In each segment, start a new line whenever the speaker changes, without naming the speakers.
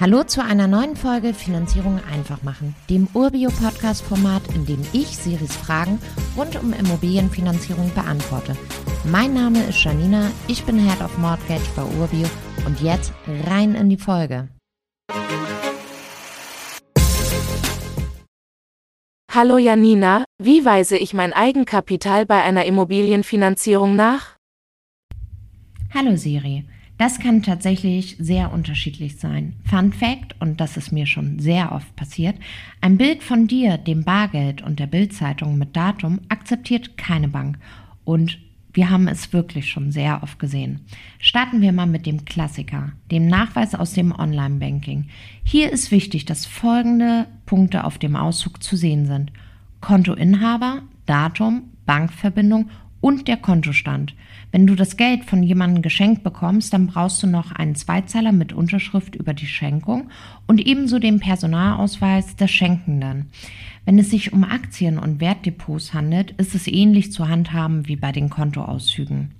Hallo zu einer neuen Folge Finanzierung einfach machen, dem Urbio-Podcast-Format, in dem ich Siris Fragen rund um Immobilienfinanzierung beantworte. Mein Name ist Janina, ich bin Head of Mortgage bei Urbio und jetzt rein in die Folge.
Hallo Janina, wie weise ich mein Eigenkapital bei einer Immobilienfinanzierung nach?
Hallo Siri. Das kann tatsächlich sehr unterschiedlich sein. Fun Fact, und das ist mir schon sehr oft passiert, ein Bild von dir, dem Bargeld und der Bildzeitung mit Datum akzeptiert keine Bank. Und wir haben es wirklich schon sehr oft gesehen. Starten wir mal mit dem Klassiker, dem Nachweis aus dem Online-Banking. Hier ist wichtig, dass folgende Punkte auf dem Auszug zu sehen sind. Kontoinhaber, Datum, Bankverbindung und der Kontostand. Wenn du das Geld von jemandem geschenkt bekommst, dann brauchst du noch einen Zweizeiler mit Unterschrift über die Schenkung und ebenso den Personalausweis des Schenkenden. Wenn es sich um Aktien und Wertdepots handelt, ist es ähnlich zu handhaben wie bei den Kontoauszügen.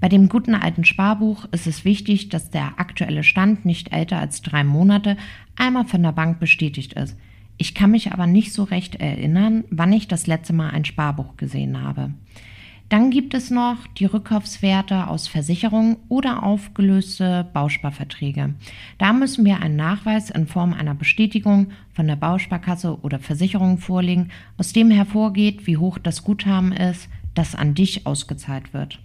Bei dem guten alten Sparbuch ist es wichtig, dass der aktuelle Stand nicht älter als drei Monate einmal von der Bank bestätigt ist. Ich kann mich aber nicht so recht erinnern, wann ich das letzte Mal ein Sparbuch gesehen habe. Dann gibt es noch die Rückkaufswerte aus Versicherungen oder aufgelöste Bausparverträge. Da müssen wir einen Nachweis in Form einer Bestätigung von der Bausparkasse oder Versicherung vorlegen, aus dem hervorgeht, wie hoch das Guthaben ist, das an dich ausgezahlt wird.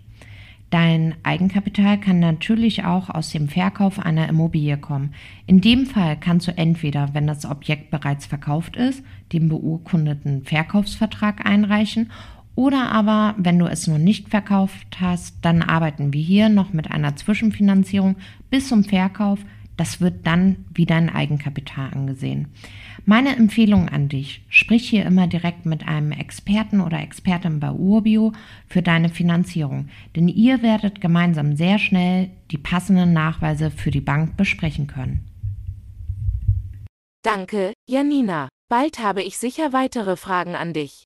Dein Eigenkapital kann natürlich auch aus dem Verkauf einer Immobilie kommen. In dem Fall kannst du entweder, wenn das Objekt bereits verkauft ist, den beurkundeten Verkaufsvertrag einreichen oder aber, wenn du es noch nicht verkauft hast, dann arbeiten wir hier noch mit einer Zwischenfinanzierung bis zum Verkauf. Das wird dann wie dein Eigenkapital angesehen. Meine Empfehlung an dich, sprich hier immer direkt mit einem Experten oder Expertin bei Urbio für deine Finanzierung, denn ihr werdet gemeinsam sehr schnell die passenden Nachweise für die Bank besprechen können.
Danke, Janina. Bald habe ich sicher weitere Fragen an dich.